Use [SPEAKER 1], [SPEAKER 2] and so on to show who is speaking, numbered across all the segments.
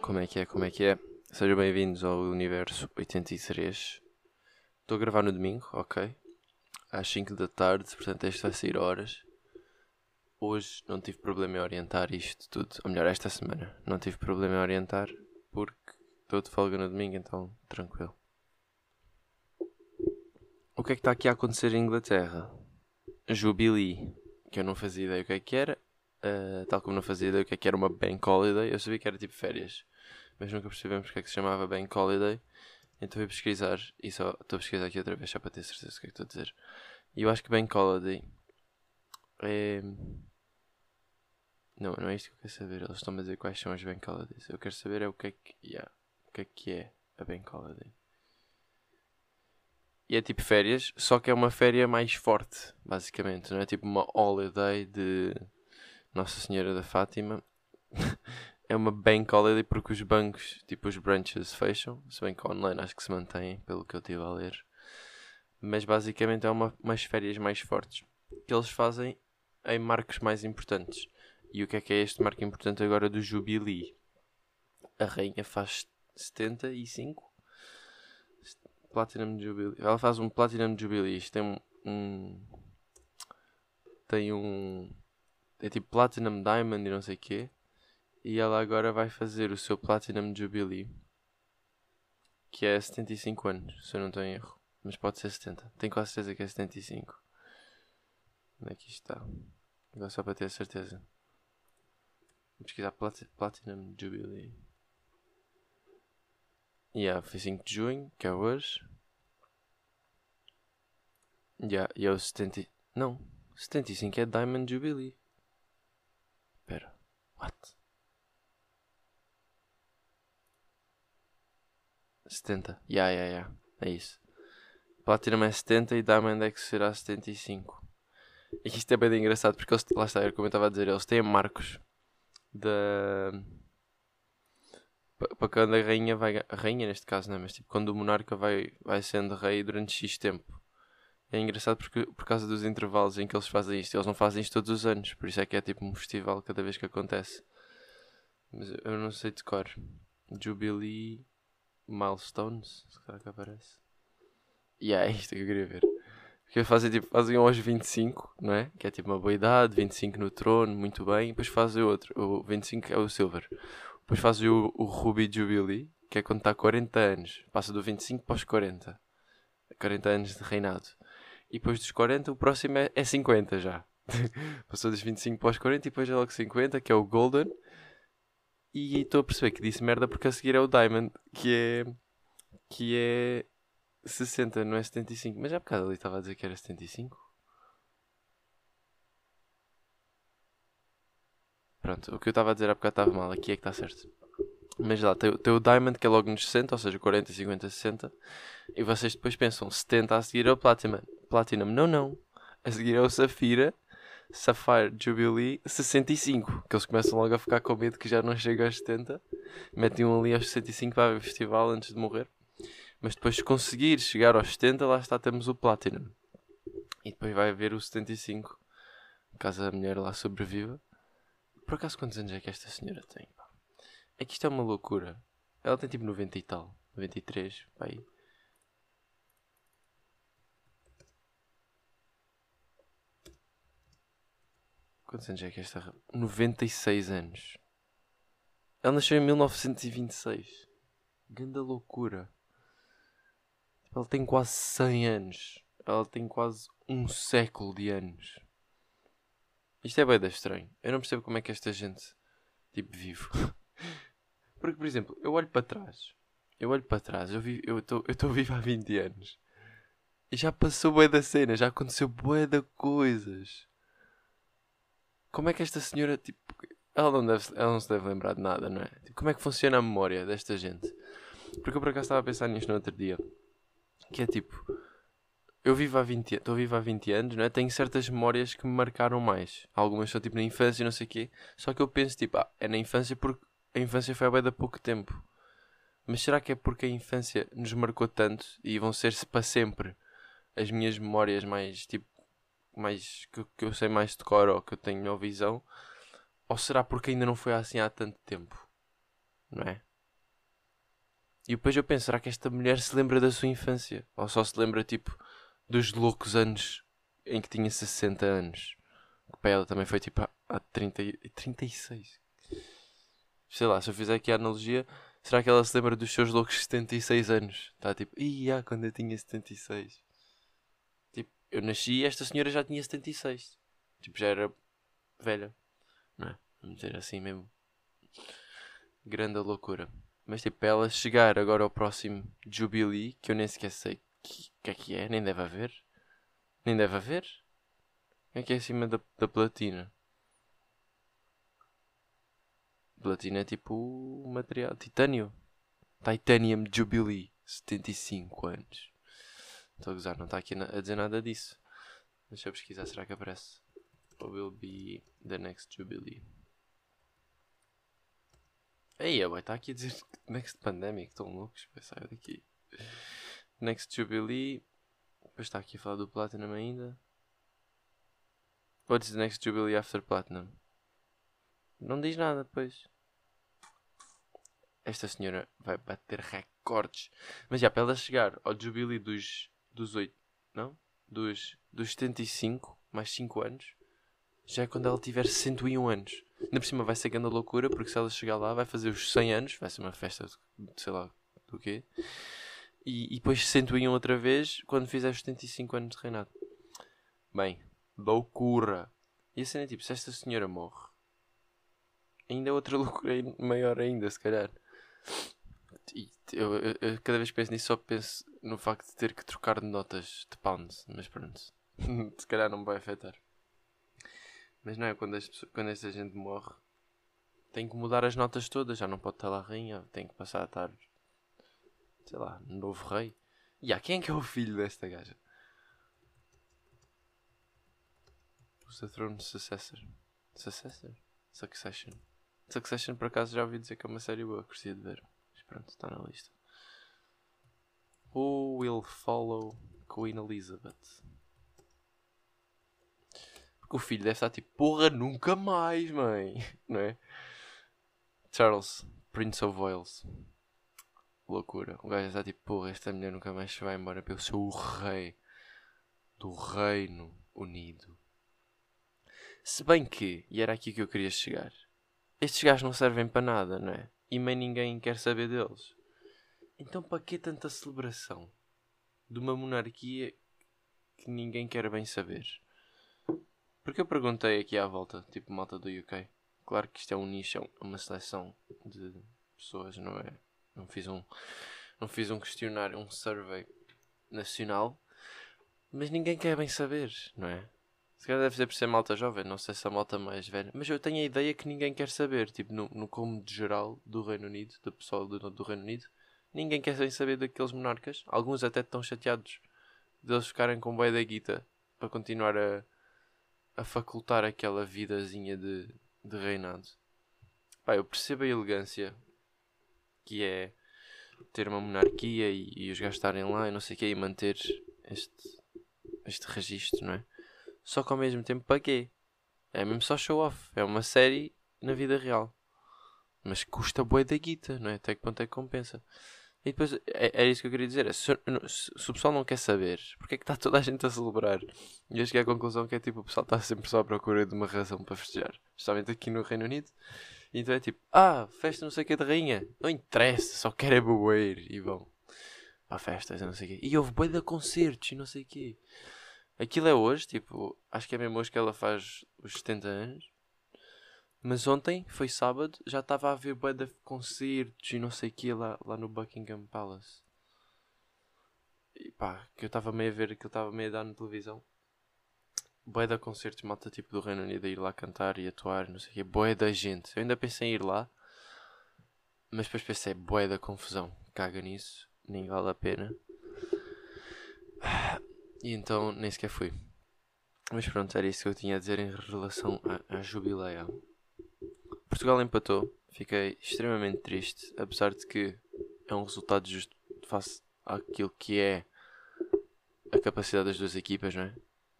[SPEAKER 1] Como é que é? Como é que é? Sejam bem-vindos ao Universo 83. Estou a gravar no domingo, ok? Às 5 da tarde, portanto este vai sair horas. Hoje não tive problema em orientar isto tudo. Ou melhor, esta semana não tive problema em orientar porque estou de folga no domingo, então tranquilo. O que é que está aqui a acontecer em Inglaterra? Jubilee, que eu não fazia ideia o que é que era. Uh, tal como não fazia ideia o que é que era uma bank holiday, eu sabia que era tipo férias, mas nunca percebemos porque é que se chamava bank holiday. Então fui pesquisar e só estou a pesquisar aqui outra vez só para ter certeza do que é que estou a dizer. E eu acho que bank holiday é. Não, não é isto que eu quero saber. Eles estão a dizer quais são as bank holidays. Eu quero saber é o que é que, yeah, o que, é, que é a bank holiday. E é tipo férias, só que é uma féria mais forte, basicamente. Não é tipo uma holiday de Nossa Senhora da Fátima. é uma bank holiday porque os bancos, tipo os branches, fecham. Se bem que online acho que se mantém, pelo que eu estive a ler. Mas basicamente é uma, umas férias mais fortes que eles fazem em marcos mais importantes. E o que é que é este marco importante agora do Jubilee? A rainha faz 75 Platinum Jubilee. Ela faz um Platinum Jubilee. Isto tem um. Tem um. É tipo Platinum Diamond e não sei o quê. E ela agora vai fazer o seu Platinum Jubilee. Que é 75 anos, se eu não estou em erro. Mas pode ser 70. Tenho quase certeza que é 75. Onde é que isto está? Agora só para ter certeza. Vou pesquisar Plat Platinum Jubilee. Yeah, foi 5 de junho, que é hoje. Yeah, e é o 70. Não, 75 é Diamond Jubilee. Espera, what? 70. Yeah, yeah, yeah. É isso. Platinum é 70 e Diamond é que será 75. E isto é bem engraçado porque eles, lá está, como eu estava a dizer, eles têm marcos da. Para quando a rainha vai. A rainha neste caso, não é? Mas tipo, quando o monarca vai, vai sendo rei durante X tempo. É engraçado porque, por causa dos intervalos em que eles fazem isto. Eles não fazem isto todos os anos. Por isso é que é tipo um festival cada vez que acontece. Mas eu não sei de cor. Jubilee Milestones. Se calhar que aparece. E yeah, é isto que eu queria ver. Porque fazem, tipo, fazem aos 25, não é? Que é tipo uma boa idade, 25 no trono, muito bem. E depois fazem outro. O 25 é o Silver. Depois fazem o, o Ruby Jubilee, que é quando está 40 anos. Passa do 25 para os 40. 40 anos de reinado. E depois dos 40, o próximo é, é 50 já. Passou dos 25 para os 40 e depois é logo 50, que é o Golden. E estou a perceber que disse merda porque a seguir é o Diamond, que é. que é 60, não é 75. Mas por causa ali estava a dizer que era 75. Pronto, o que eu estava a dizer há bocado estava mal, aqui é que está certo. Mas lá, tem, tem, o Diamond que é logo nos 60, ou seja, 40, 50, 60. E vocês depois pensam, 70 a seguir é o Platinum. Platinum, não, não. A seguir é o Safira, Sapphire Jubilee 65. Que eles começam logo a ficar com medo que já não chega aos 70. Metem um ali aos 65 para o festival antes de morrer. Mas depois se conseguir chegar aos 70, lá está, temos o Platinum. E depois vai haver o 75. Caso a mulher lá sobreviva. Por acaso quantos anos é que esta senhora tem? É que isto é uma loucura. Ela tem tipo 90 e tal. 93, pai. Quantos anos é que esta... 96 anos. Ela nasceu em 1926. Ganda loucura. Ela tem quase 100 anos. Ela tem quase um século de anos. Isto é bem estranho. Eu não percebo como é que esta gente tipo vive. Porque, por exemplo, eu olho para trás. Eu olho para trás. Eu estou eu vivo há 20 anos. E já passou bué da cena. Já aconteceu bué de coisas. Como é que esta senhora, tipo... Ela não, deve, ela não se deve lembrar de nada, não é? Tipo, como é que funciona a memória desta gente? Porque eu por acaso estava a pensar nisto no outro dia. Que é tipo, eu vivo há 20 estou vivo há 20 anos, né? tenho certas memórias que me marcaram mais. Algumas são tipo na infância e não sei o quê. Só que eu penso tipo, ah, é na infância porque a infância foi há bem pouco tempo. Mas será que é porque a infância nos marcou tanto e vão ser para sempre as minhas memórias mais tipo mais que, que eu sei mais de cor ou que eu tenho melhor visão? Ou será porque ainda não foi assim há tanto tempo? Não é? E depois eu penso, será que esta mulher se lembra da sua infância? Ou só se lembra tipo dos loucos anos em que tinha 60 anos? Que para ela também foi tipo há, há 30, e- 36. Sei lá, se eu fizer aqui a analogia, será que ela se lembra dos seus loucos 76 anos? Está tipo, ia quando eu tinha 76. Tipo, eu nasci e esta senhora já tinha 76. Tipo, já era velha. Não é? Vamos dizer assim mesmo. Grande loucura. Mas tipo, para ela chegar agora ao próximo Jubilee, que eu nem sequer sei que, que é que é, nem deve haver. Nem deve haver. É que é acima da, da platina. Platina é tipo material. Titânio. Titanium Jubilee. 75 anos. Estou a gozar, não está aqui a dizer nada disso. Deixa eu pesquisar, será que aparece? What will be the next Jubilee? Ei, boy, está aqui a dizer Next Pandemic, estão loucos, vai sair daqui. Next Jubilee. Depois está aqui a falar do Platinum ainda. What's the next Jubilee after Platinum? Não diz nada, pois. Esta senhora vai bater recordes. Mas já, para ela chegar ao Jubilee dos, dos 8, não? Dos, dos 75, mais 5 anos, já é quando ela tiver 101 anos. Ainda por cima vai ser grande loucura, porque se ela chegar lá vai fazer os 100 anos, vai ser uma festa de sei lá do quê. E, e depois 101 outra vez quando fizer os 75 anos de reinado. Bem, loucura. E a cena é tipo, se esta senhora morre, ainda é outra loucura ai- maior ainda, se calhar. E eu, eu- eu cada vez que penso nisso só penso no facto de ter que trocar de notas de pounds, mas pronto. se calhar não me vai afetar. Mas não é quando, as quando esta gente morre, tem que mudar as notas todas, já não pode estar lá a rainha, tem que passar a estar, sei lá, novo rei. E há quem é que é o filho desta gaja? Who's the throne successor? Successor? Succession. Succession por acaso já ouvi dizer que é uma série boa, gostaria de ver. Mas pronto, está na lista. Who will follow Queen Elizabeth? O filho deve estar tipo, porra, nunca mais, mãe. Não é? Charles, Prince of Wales. Loucura. O gajo está tipo, porra, esta mulher nunca mais se vai embora porque eu sou o rei do Reino Unido. Se bem que, e era aqui que eu queria chegar, estes gajos não servem para nada, não é? E nem ninguém quer saber deles. Então para que tanta celebração de uma monarquia que ninguém quer bem saber? Porque eu perguntei aqui à volta, tipo malta do UK. Claro que isto é um nicho, é uma seleção de pessoas, não é? Não fiz um, não fiz um questionário, um survey nacional, mas ninguém quer bem saber, não é? Se calhar deve ser por ser malta jovem, não sei se a malta mais velha, mas eu tenho a ideia que ninguém quer saber, tipo, no, no como de geral do Reino Unido, do pessoal do, do Reino Unido, ninguém quer bem saber daqueles monarcas. Alguns até estão chateados deles ficarem com bué da guita para continuar a, a facultar aquela vidazinha de, de reinado. Pá, eu percebo a elegância que é ter uma monarquia e, e os gajos estarem lá e não sei o quê e manter este, este registro, não é? Só que ao mesmo tempo quê? É mesmo só show off. É uma série na vida real. Mas custa bué da guita, não é? Até que ponto é que compensa? E depois, é, é isso que eu queria dizer. é, Se, se- o pessoal não quer saber, porque é que está toda a gente a celebrar? E eu cheguei à conclusão que é tipo, o pessoal está sempre só à procura de uma razão para festejar. Especialmente aqui no Reino Unido. Então é tipo, ah, festa não sei o que de rainha. Não interessa, só quero é beber. E vão para festas e não sei o quê. E houve bué de concertos e não sei o quê. Aquilo é hoje, tipo, acho que é mesmo hoje que ela faz os 70 anos. Mas ontem, foi sábado, já estava a haver bué de concertos e não sei o quê lá, lá no Buckingham Palace. E pá, que eu estava meio a ver, que eu estava meio a dar na televisão. Bué de concertos, malta tipo do Reino Unido a ir lá cantar e atuar, não sei o quê. Bué da gente. Eu ainda pensei em ir lá. Mas depois pensei, bué da confusão. Caga nisso, nem vale a pena. E então nem sequer fui. Mas pronto, era isso que eu tinha a dizer em relação à, à jubileia. Portugal empatou. Fiquei extremamente triste, apesar de que é um resultado justo face àquilo que é a capacidade das duas equipas, não é?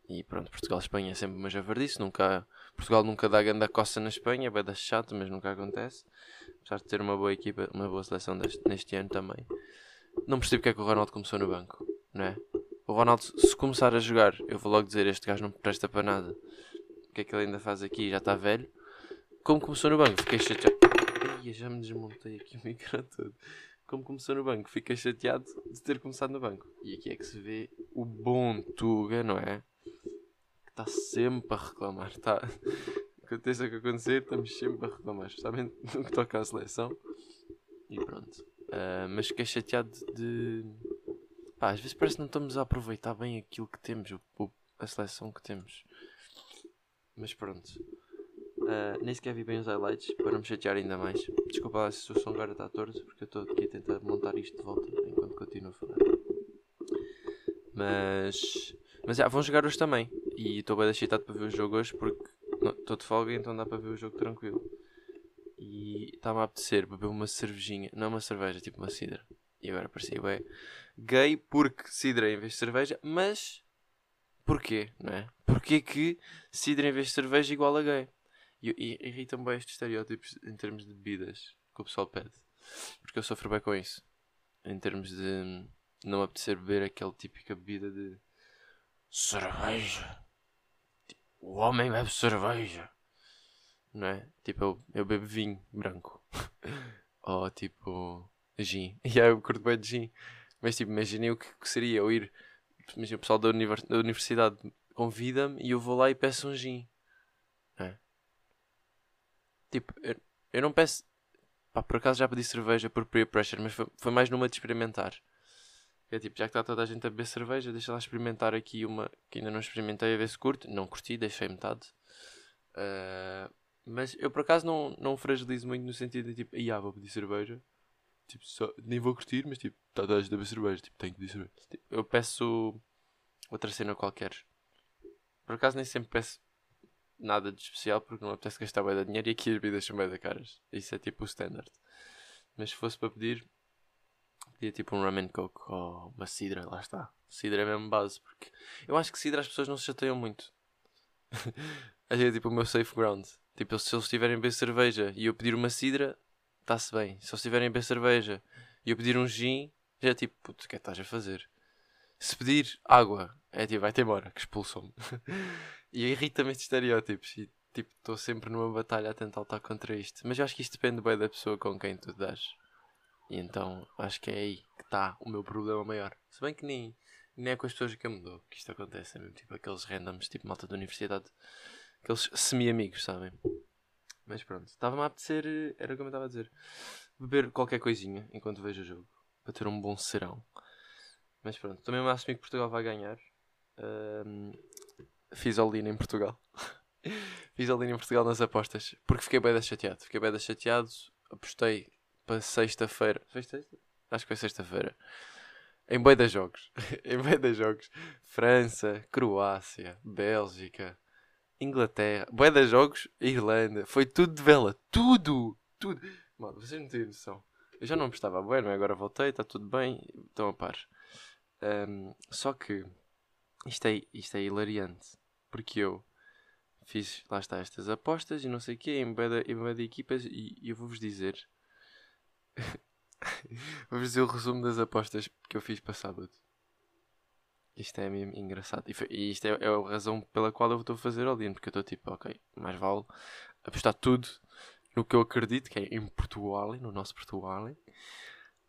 [SPEAKER 1] E pronto, Portugal e Espanha é sempre uma javardice, nunca Portugal nunca dá grande coça na Espanha, vai dar chato, mas nunca acontece. Apesar de ter uma boa equipa, uma boa seleção deste, neste ano também. Não percebo porque é que o Ronaldo começou no banco, não é? O Ronaldo, se começar a jogar, eu vou logo dizer: este gajo não presta para nada. O que é que ele ainda faz aqui? Já está velho. Como começou no banco, fiquei chateado. Ai, já me desmontei aqui o micro todo. Como começou no banco, fiquei chateado de ter começado no banco. E aqui é que se vê o bom Tuga, não é? Que está sempre a reclamar. Tá? Aconteça o que acontecer, estamos sempre a reclamar, especialmente no que toca à seleção. E pronto. Uh, mas fiquei chateado de. Pá, às vezes parece que não estamos a aproveitar bem aquilo que temos, o, o- a seleção que temos. Mas pronto. Uh, nem sequer vi bem os highlights para não me chatear ainda mais. Desculpa lá se o som agora está torto, porque eu estou aqui a tentar montar isto de volta enquanto continuo a falar. Mas. Mas já, vão jogar hoje também. E estou bem excitado para ver o jogo hoje porque estou de folga, então dá para ver o jogo tranquilo. E está-me a apetecer beber uma cervejinha, não uma cerveja, tipo uma cidra. E agora parecia bem gay porque cidra em vez de cerveja, mas porquê, não é? Porquê que cidra em vez de cerveja é igual a gay? E, e irritam bem estes estereótipos em termos de bebidas que o pessoal pede. Porque eu sofro bem com isso. Em termos de não apetecer beber aquela típica bebida de cerveja. Tipo, o homem bebe cerveja. Não é? Tipo, eu, eu bebo vinho branco. Ou tipo, gin. E aí eu curto bem de gin. Mas tipo, imaginei o que, que seria eu ir. Imagina o pessoal da, univers- da universidade convida-me e eu vou lá e peço um gin. Tipo, eu, eu não peço. Pá, por acaso já pedi cerveja por peer pressure, mas foi, foi mais numa de experimentar. É tipo, já que está toda a gente a beber cerveja, deixa lá experimentar aqui uma que ainda não experimentei a ver se curto. Não curti, deixei metade. Ah, mas eu por acaso não, não fragilizo muito no sentido de tipo, ah, vou pedir cerveja. Tipo, só, nem vou curtir, mas tipo, está toda a gente a beber cerveja. Tipo, tenho que pedir cerveja. Tipo, eu peço outra cena qualquer. Por acaso nem sempre peço nada de especial porque não me apetece gastar bem de dinheiro e aqui as bebidas são bem da caras. Isso é tipo o standard. Mas se fosse para pedir, pedia tipo um ramen coke ou uma cidra, lá está. Cidra é mesmo base, porque eu acho que cidra as pessoas não se chateiam muito. Acho é tipo o meu safe ground. Tipo, se eles tiverem beber cerveja e eu pedir uma cidra, está-se bem. Se eles tiverem beber cerveja e eu pedir um gin, já é tipo, puto, o que é que estás a fazer? Se pedir água, é tipo, vai-te embora, que expulsam-me. e irrita-me estes estereótipos. E tipo, estou sempre numa batalha a tentar lutar contra isto. Mas eu acho que isto depende bem da pessoa com quem tu dás. E então acho que é aí que está o meu problema maior. Se bem que nem, nem é com as pessoas que eu me dou que isto acontece. É mesmo tipo aqueles randoms, tipo malta da universidade. Aqueles semi-amigos, sabem? Mas pronto, estava-me a apetecer, era como eu estava a dizer, beber qualquer coisinha enquanto vejo o jogo. Para ter um bom serão. Mas pronto, também me assumi que Portugal vai ganhar. Ahm, fiz all-in em Portugal. fiz all-in em Portugal nas apostas. Porque fiquei bem chateado. Fiquei bem chateado. Apostei para sexta-feira. Sexta? Acho que foi sexta-feira. Em bem de jogos. em bem de jogos. França, Croácia, Bélgica, Inglaterra. Bem de jogos, Irlanda. Foi tudo de vela. Tudo! Tudo. Mano, vocês não têm noção. Eu já não apostava bem, não é? Agora voltei, está tudo bem. Estão a par. Ahm, só que isto é, isto é hilariante. Porque eu fiz, lá está, estas apostas e não sei o quê, em de, em de equipas e, e eu vou-vos dizer. vou-vos dizer o resumo das apostas que eu fiz para sábado. Isto é mesmo engraçado. E, foi- e isto é, é a razão pela qual eu estou a fazer all-in. Porque eu estou tipo, ok, mais vale apostar tudo no que eu acredito, que é em Portugal, no nosso Portugal.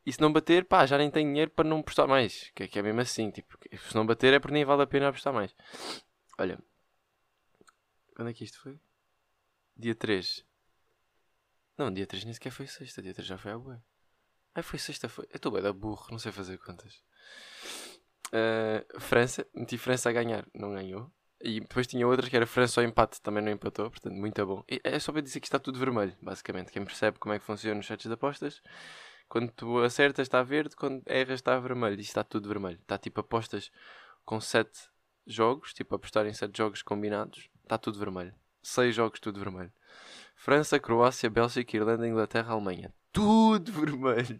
[SPEAKER 1] E se não bater, pá, já nem tenho dinheiro para não apostar mais. Que, é- que é mesmo assim, tipo, se não bater é porque nem vale a pena apostar mais. Olha, quando é que isto foi? Dia 3. Não, dia 3 nem sequer foi sexta, dia 3 já foi à bué. Ai, foi sexta, foi. Eu estou bem da burro, não sei fazer contas. Ah, França, meti França a ganhar, não ganhou. E depois tinha outras que era França ao empate, também não empatou, portanto, muito bom. E é só para dizer que está tudo vermelho, basicamente. Quem percebe como é que funciona os sites de apostas, quando tu acertas está verde, quando erras está vermelho. E está tudo vermelho. Está tipo apostas com 7 jogos, tipo apostar em 7 jogos combinados, está tudo vermelho. 6 jogos, tudo vermelho. França, Croácia, Bélgica, Irlanda, Inglaterra, Alemanha. Tudo vermelho.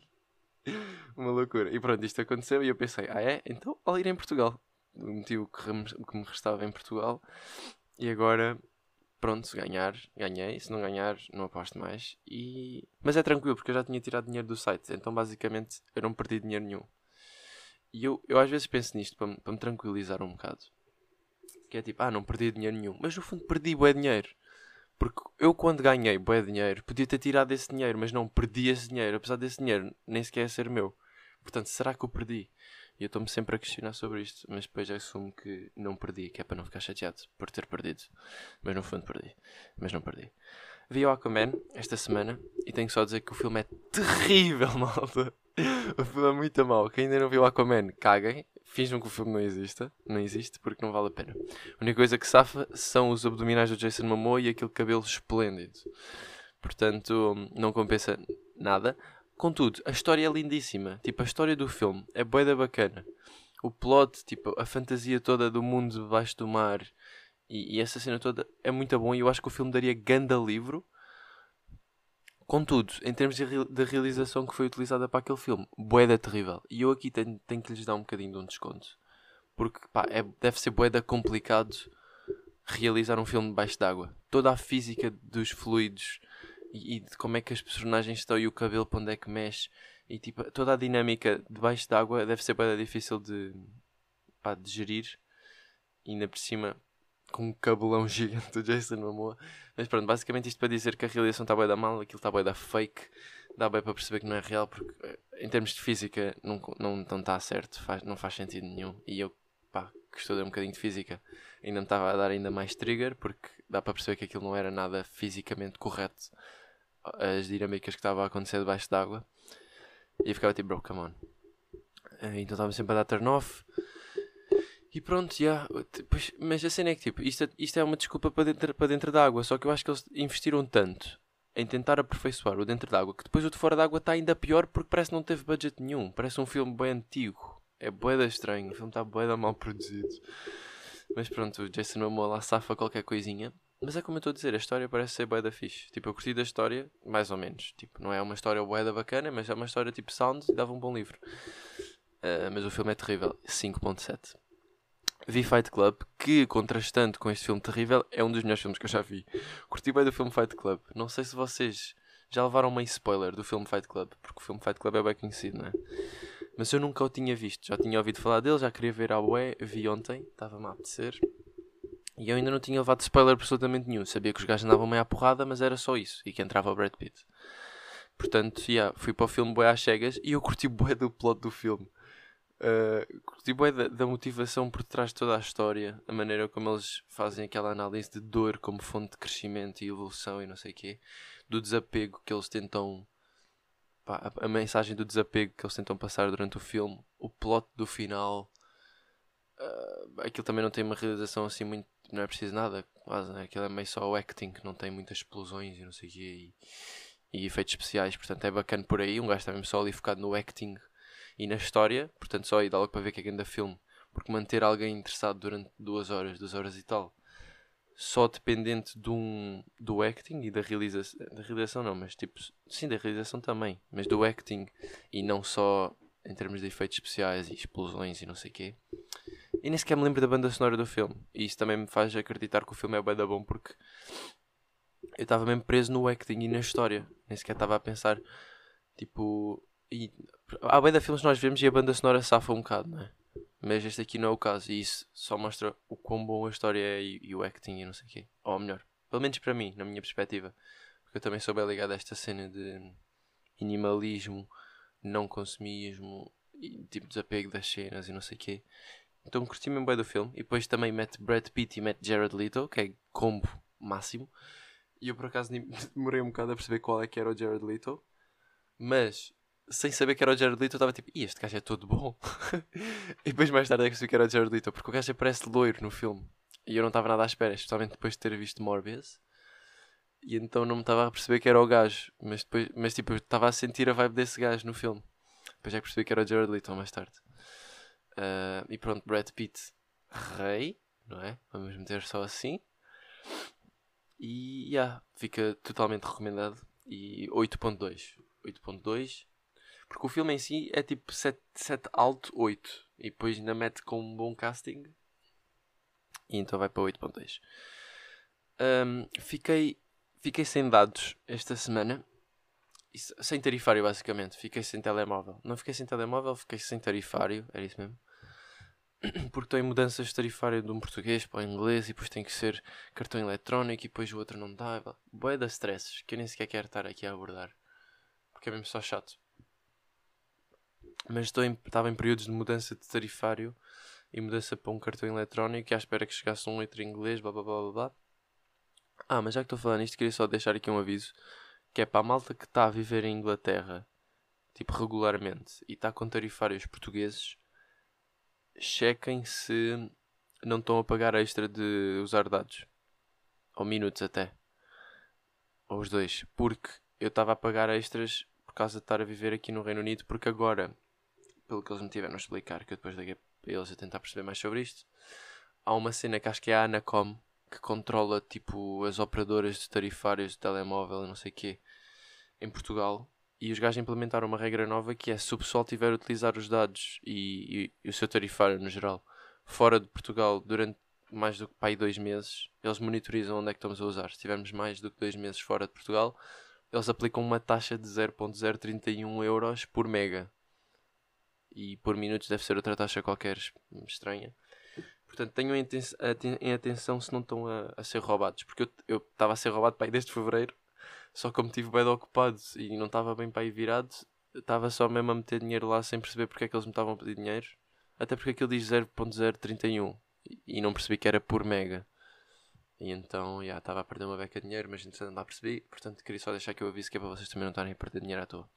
[SPEAKER 1] Uma loucura. E pronto, isto aconteceu e eu pensei, ah é? Então vou ir em Portugal. O que, rem- que me restava em Portugal. E agora, pronto, se ganhar, ganhei. Se não ganhar, não aposto mais. E... Mas é tranquilo, porque eu já tinha tirado dinheiro do site. Então basicamente eu não perdi dinheiro nenhum. E eu, eu às vezes penso nisto para, para me tranquilizar um bocado. Que é tipo, ah, não perdi dinheiro nenhum. Mas no fundo perdi bué dinheiro. Porque eu quando ganhei bué dinheiro, podia ter tirado esse dinheiro, mas não, perdi esse dinheiro. Apesar desse dinheiro nem sequer ser meu. Portanto, será que eu perdi? E eu estou-me sempre a questionar sobre isto, mas depois assumo que não perdi, que é para não ficar chateado por ter perdido. Mas no fundo perdi. Mas não perdi. Vi o Aquaman esta semana e tenho só a dizer que o filme é terrível, malta. O filme é muito mau. Quem ainda não viu o Aquaman, caguem. Finjam que o filme não exista. Não existe porque não vale a pena. A única coisa que safa são os abdominais do Jason Momoa e aquele cabelo esplêndido. Portanto, não compensa nada. Contudo, a história é lindíssima. Tipo, a história do filme é bué da bacana. O plot, tipo, a fantasia toda do mundo debaixo do mar e, e essa cena toda é muito bom e eu acho que o filme daria ganda livro. Contudo, em termos de, de realização que foi utilizada para aquele filme, boeda terrível. E eu aqui tenho, tenho que lhes dar um bocadinho de um desconto. Porque, pá, é, deve ser boeda complicado realizar um filme debaixo d'água. Toda a física dos fluidos e, e de como é que as personagens estão e o cabelo para onde é que mexe. E tipo, toda a dinâmica debaixo d'água deve ser bem difícil de, pá, de gerir. E ainda por cima com um cabelão gigante do Jason Momoa. Mas pronto, basicamente isto para dizer que a realização está bem da mal, aquilo está bem da fake. Dá bem para perceber que não é real porque eh, em termos de física não, não, não está certo, faz, não faz sentido nenhum. E eu pá, que estudei um bocadinho de física ainda me estava a dar ainda mais trigger porque dá para perceber que aquilo não era nada fisicamente correto as dinâmicas que estavam a acontecer debaixo d'água e ficava tipo bro, come on Eh, então estava sempre a dar turn off e pronto, já. Mas a cena é que tipo, isto, é- isto é uma desculpa para dentro, para dentro da água. Só que eu acho que eles investiram tanto em tentar aperfeiçoar o dentro da água que depois o de fora da água está ainda pior porque parece que não teve budget nenhum. Parece um filme bem antigo. É boeda estranho. O filme está boeda mal produzido. Mas pronto, o Jason Momoa lá safa qualquer coisinha. Mas é como eu estou a dizer, a história parece ser boeda fixe. Tipo, eu curti da história, mais ou menos. Tipo, não é uma história boeda bacana, mas é uma história tipo sound e dava um bom livro. Ah, mas o filme é terrível. 5.7. Vi Fight Club, que contrastando com este filme terrível, é um dos melhores filmes que eu já vi. Curti bem do filme Fight Club. Não sei se vocês já levaram meio spoiler do filme Fight Club, porque o filme Fight Club é bem conhecido, não é? Mas eu nunca o tinha visto. Já tinha ouvido falar dele, já queria ver a ué, vi ontem, estava-me a apetecer. E eu ainda não tinha levado spoiler absolutamente nenhum. Sabia que os gajos andavam meio à porrada, mas era só isso. E que entrava o Brad Pitt. Portanto, yeah, fui para o filme Boé às cegas e eu curti bué do plot do filme. Uh, curti bué da, da motivação por trás de toda a história, a maneira como eles fazem aquela análise de dor como fonte de crescimento e evolução e não sei o quê, do desapego que eles tentam, pá, a, a mensagem do desapego que eles tentam passar durante o filme, o plot do final, uh, aquilo também não tem uma realização assim muito, não é preciso nada, quase, né? aquilo é meio só o acting, que não tem muitas explosões e não sei o quê, e, e efeitos especiais, portanto é bacana por aí, um gajo está mesmo só ali focado no acting e na história, portanto só aí dá logo para ver que é grande filme, porque manter alguém interessado durante duas horas, duas horas e tal, só dependente de um, do acting e da realização, da realização não, mas tipo, sim, da realização também, mas do acting e não só em termos de efeitos especiais e explosões e não sei o quê. E nem sequer me lembro da banda sonora do filme, e isso também me faz acreditar que o filme é bem da bom, porque eu estava mesmo preso no acting e na história, nem sequer estava a pensar, tipo, e há bem da filmes que nós vemos e a banda sonora safa um bocado, não é? Mas este aqui não é o caso e isso só mostra o quão bom a história é e, e o acting e não sei o quê. Ou melhor, pelo menos para mim, na minha perspectiva. Porque eu também sou bem ligado a esta cena de minimalismo, não consumismo e tipo desapego das cenas e não sei o quê. Então curti mesmo bem do filme. E depois também mete Brad Pitt e mete Jared Leto, que é combo máximo. E eu por acaso demorei um bocado a perceber qual é que era o Jared Leto. Mas sem saber que era o Jared Leto, eu estava tipo, "Ih, este gajo é todo bom. e depois mais tarde é que percebi que era o Jared Leto, porque o gajo parece loiro no filme. E eu não estava nada à espera, especialmente depois de ter visto Morbius. E então não me estava a perceber que era o gajo. Mas, depois, mas tipo, eu estava a sentir a vibe desse gajo no filme. Depois é que percebi que era o Jared Leto mais tarde. Ah, e pronto, Brad Pitt, rei, não é? Vamos meter só assim. E yeah, fica totalmente recomendado. E 8.2. 8.2. Porque o filme em si é tipo 7, 7 alto, 8. E depois ainda mete com um bom casting. E então vai para 8.2. Um, fiquei, fiquei sem dados esta semana. Sem tarifário, basicamente. Fiquei sem telemóvel. Não fiquei sem telemóvel, fiquei sem tarifário. Era isso mesmo. Porque estou em mudanças de tarifário de um português para o inglês e depois tem que ser cartão eletrónico e depois o outro não dá. Boé das stresses que eu nem sequer quero estar aqui a abordar. Porque é mesmo só chato. Mas estou em, estava em períodos de mudança de tarifário e mudança para um cartão eletrónico e à espera que chegasse um letra em inglês, blá blá blá blá blá. Ah, mas já que estou a falar nisto, queria só deixar aqui um aviso que é para a malta que está a viver em Inglaterra, tipo regularmente, e está com tarifários portugueses, chequem se não estão a pagar extra de usar dados. Ou minutos até. Ou os dois. Porque eu estava a pagar extras por causa de estar a viver aqui no Reino Unido, porque agora, pelo que eles me tiveram a explicar, que eu depois daqui para eles a tentar perceber mais sobre isto, há uma cena que acho que é a Anacom, que controla tipo as operadoras de tarifários de telemóvel e não sei o quê em Portugal. E os gajos implementaram uma regra nova que é se o pessoal tiver a utilizar os dados e, e- e o seu tarifário no geral fora de Portugal durante mais do que aí dois meses, eles monitorizam onde é que estamos a usar. Se tivermos mais do que dois meses fora de Portugal, eles aplicam uma taxa de 0.031 euros por mega. E por minutos deve ser outra taxa qualquer es- estranha. Portanto, tenham em, aten- aten- em atenção se não estão a, a ser roubados. Porque eu- estava a ser roubado para aí desde fevereiro. Só que como estive bem ocupado e não estava bem para aí virado, estava só mesmo a meter dinheiro lá sem perceber porque é que eles me estavam a pedir dinheiro. Até porque aquilo diz 0.031 e- e não percebi que era por mega. E então, já, estava a perder uma beca de dinheiro, mas entretanto lá percebi. Portanto, queria só deixar que eu aviso que é para vocês também não estarem a perder dinheiro à toa.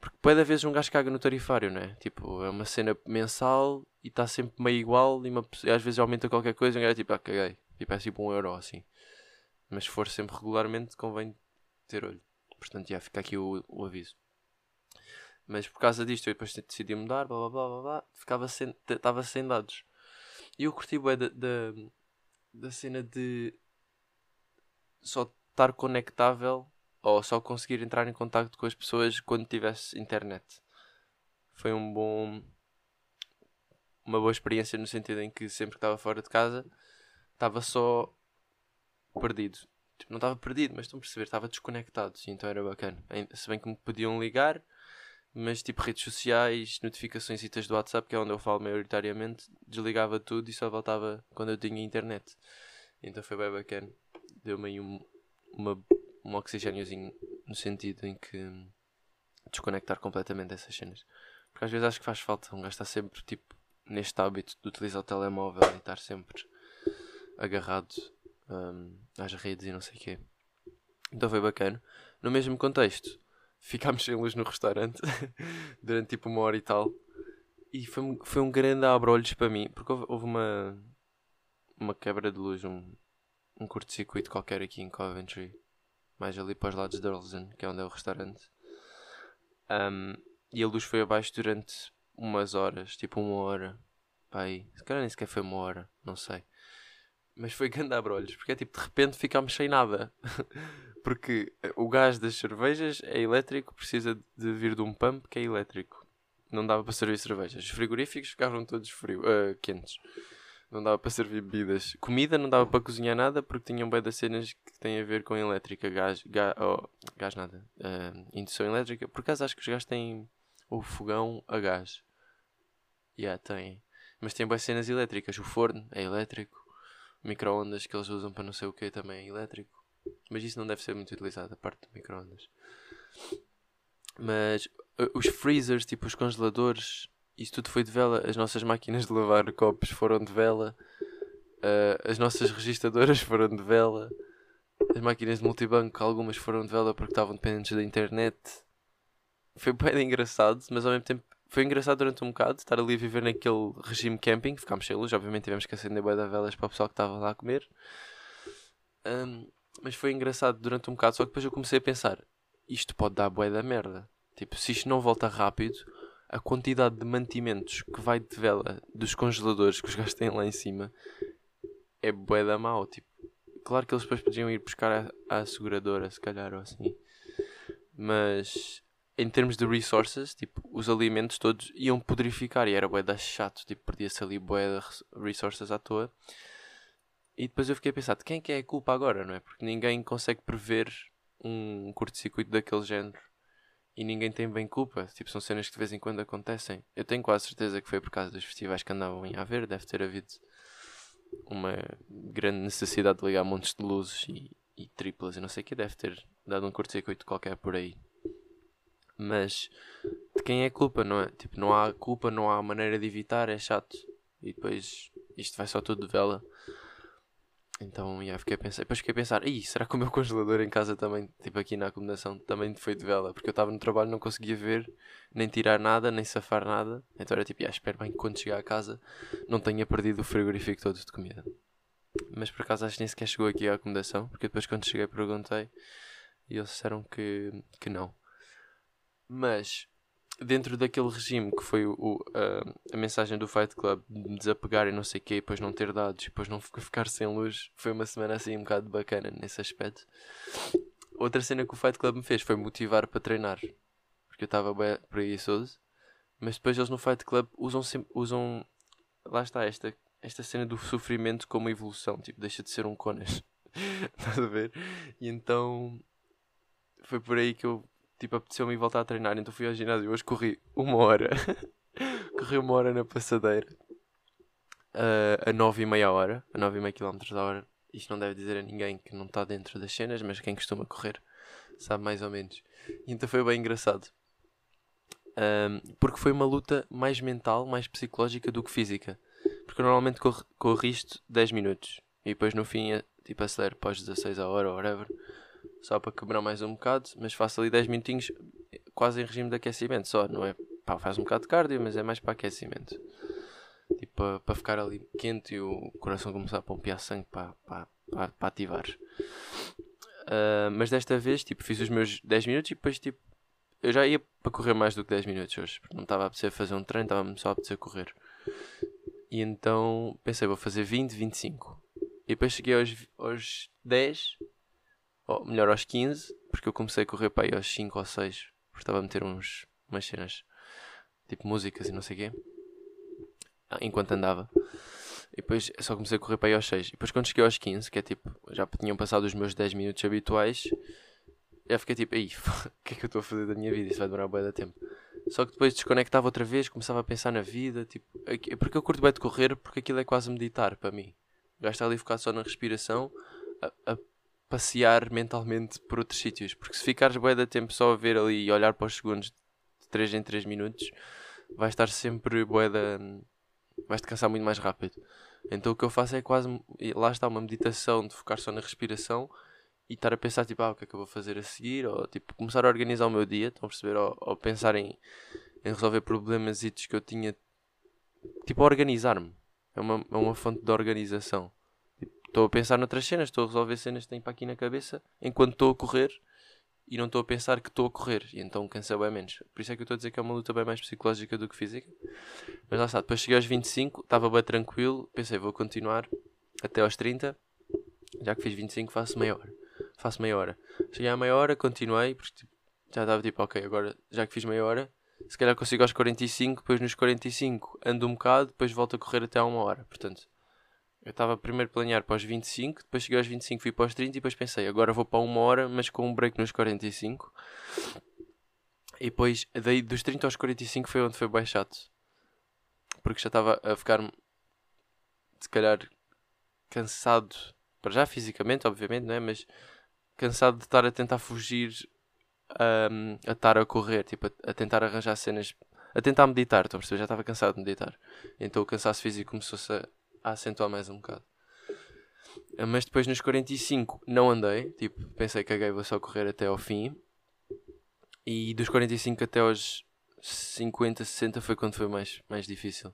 [SPEAKER 1] Porque pode vezes um gajo caga no tarifário, né? Tipo, é uma cena mensal e está sempre meio igual e, uma, e às vezes aumenta qualquer coisa e um gajo é tipo, ah, caguei. Tipo, é tipo um euro assim. Mas se for sempre regularmente, convém ter olho. Portanto, já fica aqui o, o aviso. Mas por causa disto, eu depois decidi mudar, blá blá blá blá, blá ficava sem, estava sem dados. E eu curti bué da, da, da cena de só estar conectável ou só conseguir entrar em contato com as pessoas quando tivesse internet. Foi um bom uma boa experiência no sentido em que sempre que estava fora de casa estava só perdido. Tipo, não estava perdido, mas estão a perceber, estava desconectado, e então era bacana. Se bem que me podiam ligar, mas tipo redes sociais, notificações do WhatsApp, que é onde eu falo maioritariamente, desligava tudo e só voltava quando eu tinha internet. Então foi bem bacana. Deu-me aí um, uma, um oxigêniozinho no sentido em que desconectar completamente dessas cenas. Porque às vezes acho que faz falta um gajo estar sempre tipo neste hábito de utilizar o telemóvel e estar sempre agarrado hum, às redes e não sei o quê. Então foi bacana. No mesmo contexto, ficámos sem luz no restaurante durante tipo uma hora e tal. E foi, um- foi um grande abre-olhos para mim, porque houve, houve uma, uma quebra de luz, um, um curto-circuito qualquer aqui em Coventry, mais ali para os lados de Earlsden, que é onde é o restaurante. Um, e a luz foi abaixo durante umas horas, tipo uma hora. Pai, se calhar nem sequer foi uma hora, não sei. Mas foi grande abrolhos, porque é tipo, de repente ficámos sem nada. porque o gás das cervejas é elétrico, precisa de vir de um pump que é elétrico. Não dava para servir cervejas. Os frigoríficos ficavam todos frio, eh, quentes. Não dava para servir bebidas. Comida não dava para cozinhar nada porque tinham bem das cenas que têm a ver com elétrica. Gás, gás, oh, gás nada. eh, indução elétrica. Por acaso acho que os gás têm o fogão a gás. Já, tem. Mas tem boas cenas elétricas. O forno é elétrico. Micro-ondas que eles usam para não sei o que também é elétrico. Mas isso não deve ser muito utilizado, a parte do micro-ondas. Mas uh, os freezers, tipo os congeladores, isso tudo foi de vela. As nossas máquinas de lavar copos foram de vela. Uh, as nossas registadoras foram de vela. As máquinas de multibanco, algumas foram de vela porque estavam dependentes da internet. Foi bem engraçado, mas ao mesmo tempo foi engraçado durante um bocado estar ali a viver naquele regime camping. Ficámos sem luz, obviamente tivemos que acender bué de velas para o pessoal que estava lá a comer. Um, mas foi engraçado durante um bocado, só que depois eu comecei a pensar: isto pode dar bué da merda. Tipo, se isto não volta rápido, a quantidade de mantimentos que vai de vela dos congeladores que os gajos têm lá em cima é bué da mau. Tipo, claro que eles depois podiam ir buscar à, seguradora, se calhar, ou assim. Mas em termos de resources, tipo, os alimentos todos iam pudrificar e era bué da chato, tipo, perdia-se ali bué de res- resources à toa. E depois eu fiquei a pensar, quem é que é a culpa agora, não é? Porque ninguém consegue prever um curto-circuito daquele género e ninguém tem bem culpa. Tipo, são cenas que de vez em quando acontecem. Eu tenho quase certeza que foi por causa dos festivais que andavam em haver, deve ter havido uma grande necessidade de ligar montes de luzes e, e triplas e não sei o que, deve ter dado um curto-circuito qualquer por aí. Mas de quem é culpa, não é? Tipo, não há culpa, não há maneira de evitar, é chato. E depois isto vai só tudo de vela. Então, yeah, fiquei a pensar. Depois fiquei a pensar, Ih, será que o meu congelador em casa também, tipo aqui na acomodação, também foi de vela? Porque eu estava no trabalho não conseguia ver, nem tirar nada, nem safar nada. Então era tipo, yeah, espero bem que quando chegar a casa não tenha perdido o frigorífico todo de comida. Mas por acaso acho que nem sequer chegou aqui à acomodação, porque depois quando cheguei perguntei e eles disseram que, que não. Mas dentro daquele regime que foi o, a, a mensagem do Fight Club de desapegar e não sei o quê, depois não ter dados, depois não ficar- ficar sem luz, foi uma semana assim um bocado bacana nesse aspecto. Outra cena que o Fight Club me fez foi motivar para treinar, porque eu estava bem preguiçoso, mas depois eles no Fight Club usam sempre, usam, lá está esta, esta cena do sofrimento como evolução, tipo, deixa de ser um conas, estás a ver? E então foi por aí que eu tipo, apeteceu-me voltar a treinar, então fui ao ginásio. Hoje corri uma hora. corri uma hora na passadeira. ah, a nove e meia hora. A nove e meia quilómetros da hora. Isto não deve dizer a ninguém que não está dentro das cenas, mas quem costuma correr sabe mais ou menos. E então foi bem engraçado. Ahm, porque foi uma luta mais mental, mais psicológica do que física. Porque eu normalmente corro, corro isto 10 minutos. E depois no fim, eh, tipo, acelero para os 16 a hora ou whatever só para quebrar mais um bocado, mas faço ali 10 minutinhos quase em regime de aquecimento só, não é? Pá, faz um bocado de cardio, mas é mais para aquecimento. Tipo, para, ficar ali quente e o coração começar a pompear sangue para, para, para, para ativar. Ah, mas desta vez, tipo, fiz os meus 10 minutos e depois, tipo, eu já ia para correr mais do que 10 minutos hoje, porque não estava a apetecer fazer um treino, estava-me só a apetecer correr. E então pensei, vou fazer 20, 25. E depois cheguei aos, aos 10 ou melhor aos 15, porque eu comecei a correr para aí aos 5 ou 6, porque estava a meter uns, umas cenas, tipo músicas e não sei o quê, ah, enquanto andava. E depois só comecei a correr para aí aos 6. E depois quando cheguei aos 15, que é tipo, já tinham passado os meus 10 minutos habituais, já fiquei tipo, aí, o que é que eu estou a fazer da minha vida? Isso vai demorar bem da tempo. Só que depois desconectava outra vez, começava a pensar na vida, tipo, porque eu curto bem de correr, porque aquilo é quase meditar para mim. Está ali focado só na respiração, a, a passear mentalmente por outros sítios. Porque se ficares bué da tempo só a ver ali e olhar para os segundos de 3 em 3 minutos, vais estar sempre bué da... vais-te cansar muito mais rápido. Então o que eu faço é quase, lá está uma meditação de focar só na respiração e estar a pensar tipo, ah, o que é que eu vou fazer a seguir? Ou tipo, começar a organizar o meu dia, estão a perceber? Ou, ou pensar em, em resolver problemas que eu tinha, tipo, a organizar-me. É uma, é uma fonte de organização. Estou a pensar noutras cenas, estou a resolver cenas que tenho para aqui na cabeça enquanto estou a correr e não estou a pensar que estou a correr e então cansa bem menos. Por isso é que eu estou a dizer que é uma luta bem mais psicológica do que física. Mas lá está, depois cheguei aos 25, estava bem tranquilo, pensei vou continuar até aos 30, já que fiz 25 faço meia hora. Faço meia hora. Cheguei à meia hora, continuei, porque tipo, já estava tipo, ok, agora já que fiz meia hora, se calhar consigo aos 45, depois nos 45 ando um bocado, depois volto a correr até a uma hora. Portanto, eu estava primeiro a planear para os 25, depois cheguei aos 25, fui para os 30 e depois pensei, agora vou para uma hora, mas com um break nos 45. E depois, daí dos 30 aos 45 foi onde foi bem chato. Porque já estava a ficar, se calhar, cansado, para já fisicamente, obviamente, não é? Mas cansado de estar a tentar fugir ahm, a estar a correr, tipo, a, a tentar arranjar cenas, a tentar meditar, estão a perceber? Já estava cansado de meditar. Então o cansaço físico começou-se a, a acentuar mais um bocado. Ah, Mas depois nos 45 não andei, tipo, pensei que caguei, vou só correr até ao fim. E dos 45 até aos 50, 60 foi quando foi mais, mais difícil.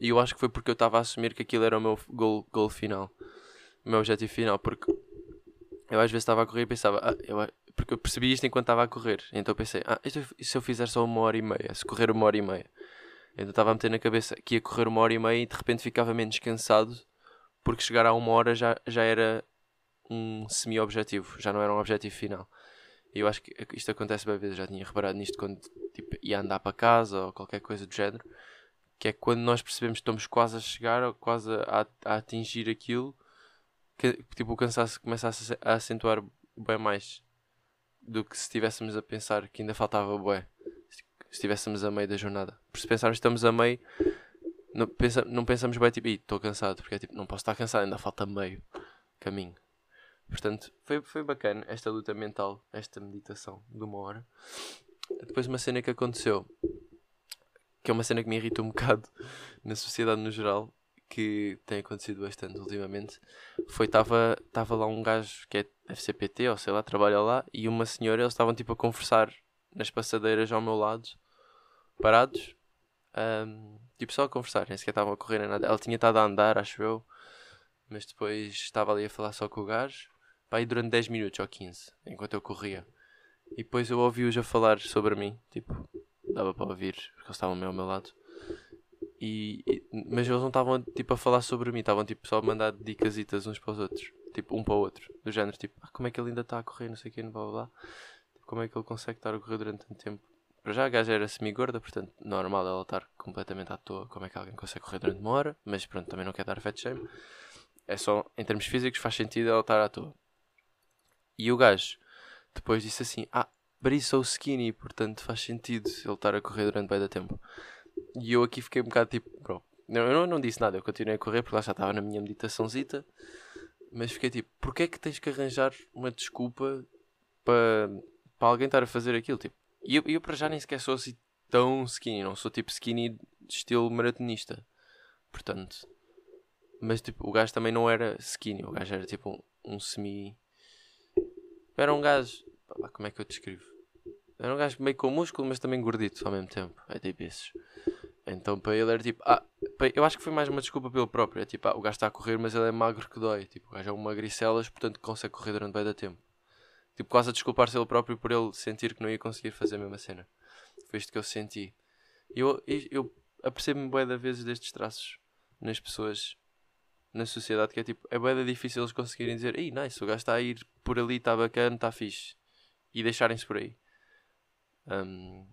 [SPEAKER 1] E eu acho que foi porque eu estava a assumir que aquilo era o meu goal, goal final, o meu objetivo final, porque eu às vezes estava a correr e pensava, ah, eu, a- porque eu percebi isto enquanto estava a correr, então pensei, ah, isto, se eu fizer só uma hora e meia, se correr uma hora e meia, então estava a meter na cabeça que ia correr uma hora e meia e de repente ficava menos cansado, porque chegar a uma hora já, já era um semi-objetivo, já não era um objetivo final. E eu acho que isto acontece bem vezes, já tinha reparado nisto quando tipo, ia andar para casa ou qualquer coisa do género, que é quando nós percebemos que estamos quase a chegar ou quase a, a atingir aquilo, que tipo, o cansaço começa a, acentuar bem mais do que se estivéssemos a pensar que ainda faltava bué, estivéssemos a meio da jornada. Por se pensarmos que estamos a meio, não, pensa, não pensamos bem tipo, "Ih, estou cansado, porque é tipo, não posso estar cansado, ainda falta meio caminho. Portanto, foi, foi bacana esta luta mental, esta meditação de uma hora. Depois uma cena que aconteceu, que é uma cena que me irrita um bocado na sociedade no geral, que tem acontecido bastante ultimamente, foi estava tava lá um gajo que é FCPT, ou sei lá, trabalha lá, e uma senhora, eles estavam tipo a conversar nas passadeiras ao meu lado, parados, ahm, tipo só a conversar, nem sequer estavam a correr nem nada. Ela tinha estado a andar, acho eu, mas depois estava ali a falar só com o gajo, pá, aí durante 10 minutos ou 15, enquanto eu corria. E depois eu ouvi-os a falar sobre mim, tipo, dava para ouvir, porque eles estavam meio ao meu lado. E, e- mas eles não estavam tipo a falar sobre mim, estavam tipo só a mandar dicasitas uns para os outros, tipo um para o outro, do género tipo, ah, como é que ele ainda está a correr, não sei o que, blá blá blá, tipo, como é que ele consegue estar a correr durante tanto tempo. Para já a gaja era semi-gorda, portanto, normal ela estar completamente à toa, como é que alguém consegue correr durante uma hora, mas pronto, também não quer dar fat shame. É só, em termos físicos, faz sentido ela estar à toa. E o gajo depois disse assim: Ah, but he's so skinny, portanto faz sentido ele estar a correr durante bem da tempo. E eu aqui fiquei um bocado tipo, bro, não, eu não, não disse nada, eu continuei a correr porque lá já estava na minha meditaçãozita, mas fiquei tipo, porquê é que tens que arranjar uma desculpa para, para alguém estar a fazer aquilo? Tipo, e eu, eu para já nem sequer sou assim tão skinny, não sou tipo skinny estilo maratonista, portanto. Mas tipo, o gajo também não era skinny, o gajo era tipo um, um semi. Era um gajo. Como é que eu descrevo? Era um gajo meio com músculo, mas também gordito ao mesmo tempo. É tipo esses. Então para ele era tipo. Ah, eu acho que foi mais uma desculpa pelo próprio. É tipo, ah, o gajo está a correr, mas ele é magro que dói. Tipo, o gajo é um magricelas, portanto consegue correr durante bem da tempo. Tipo, quase a desculpar-se ele próprio por ele sentir que não ia conseguir fazer a mesma cena. Foi isto que eu senti. Eu, eu, apercebo-me bué da vezes destes traços nas pessoas na sociedade que é tipo, é bem difícil eles conseguirem dizer, ei, nice, o gajo está a ir por ali, está bacana, está fixe. E deixarem-se por aí. Hum,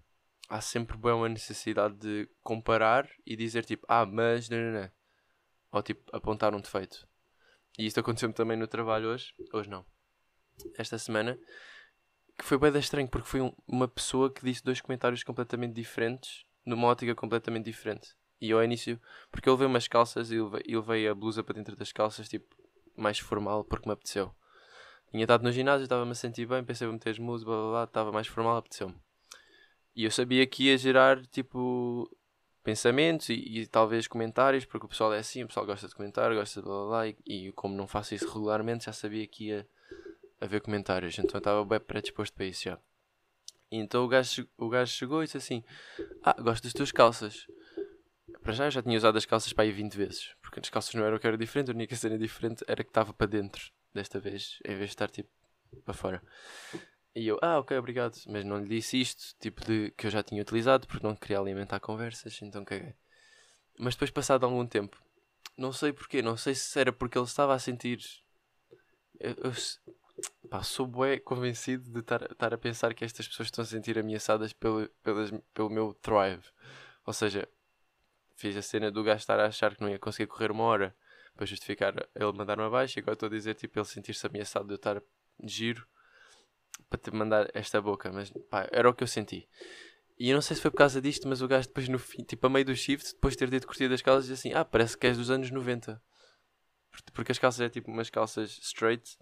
[SPEAKER 1] há sempre bem uma necessidade de comparar e dizer tipo, ah, mas não, não, não. Ou tipo, apontar um defeito. E isto aconteceu-me também no trabalho hoje. Hoje não. Esta semana. Que foi bem estranho porque foi um- uma pessoa que disse dois comentários completamente diferentes, numa ótica completamente diferente. E eu ao início, porque ele veio umas calças e ele veio a blusa para dentro das calças, tipo, mais formal, porque me apeteceu. Tinha estado no ginásio, estava-me a sentir bem, pensei, vou meter as músicas, blá blá blá, estava mais formal, apeteceu-me. E eu sabia que ia gerar, tipo, pensamentos e, e talvez comentários, porque o pessoal é assim, o pessoal gosta de comentar, gosta de blá blá blá, e, e como não faço isso regularmente, já sabia que ia haver comentários, então eu estava bem predisposto para isso já. E então o gajo, o gajo chegou e disse assim: Ah, gosto das tuas calças. Para já eu já tinha usado as calças para aí 20 vezes, porque as calças não eram que era diferente, a única cena diferente era que estava para dentro, desta vez, em vez de estar tipo para fora. E eu, ah, ok, obrigado, mas não lhe disse isto, tipo de que eu já tinha utilizado, porque não queria alimentar conversas, então caguei. Mas depois, passado algum tempo, não sei porquê, não sei se era porque ele estava a sentir. Eu, eu pá, sou bué convencido de estar a pensar que estas pessoas estão a sentir ameaçadas pelo, pelas, pelo meu thrive. Ou seja, fiz a cena do gajo estar a achar que não ia conseguir correr uma hora para justificar ele mandar-me abaixo e agora estou a dizer tipo ele sentir-se ameaçado de eu estar giro para te mandar esta boca, mas pá, era o que eu senti. E eu não sei se foi por causa disto, mas o gajo depois no fim, tipo a meio do shift, depois de ter dito curtir das calças, diz assim: Ah, parece que és dos anos 90. Porque- Porque as calças é tipo umas calças straight,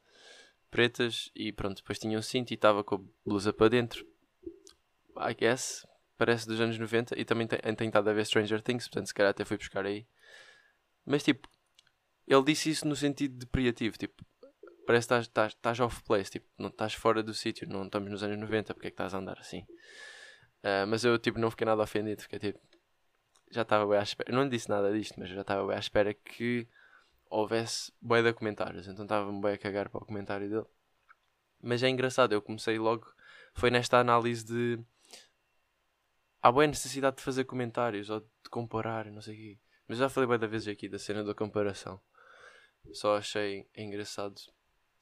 [SPEAKER 1] pretas, e pronto, depois tinha um cinto e estava com a blusa para dentro. I guess, parece dos anos 90. E também tem, tem estado a ver Stranger Things, portanto, se calhar até fui buscar aí. Mas tipo, ele disse isso no sentido depreciativo, tipo, parece que estás- off place, tipo, não estás fora do sítio, não estamos nos anos 90, porque é que estás a andar assim? Ah, mas eu tipo não fiquei nada ofendido, fiquei tipo. Já estava bem à espera. Não disse nada disto, mas já estava bem à espera que houvesse bué de comentários. Então estava-me bem a cagar para o comentário dele. Mas é engraçado, eu comecei logo. Foi nesta análise de. Há boa necessidade de fazer comentários ou de comparar, não sei o quê. Mas já falei bem da vez aqui da cena da comparação. Só achei engraçado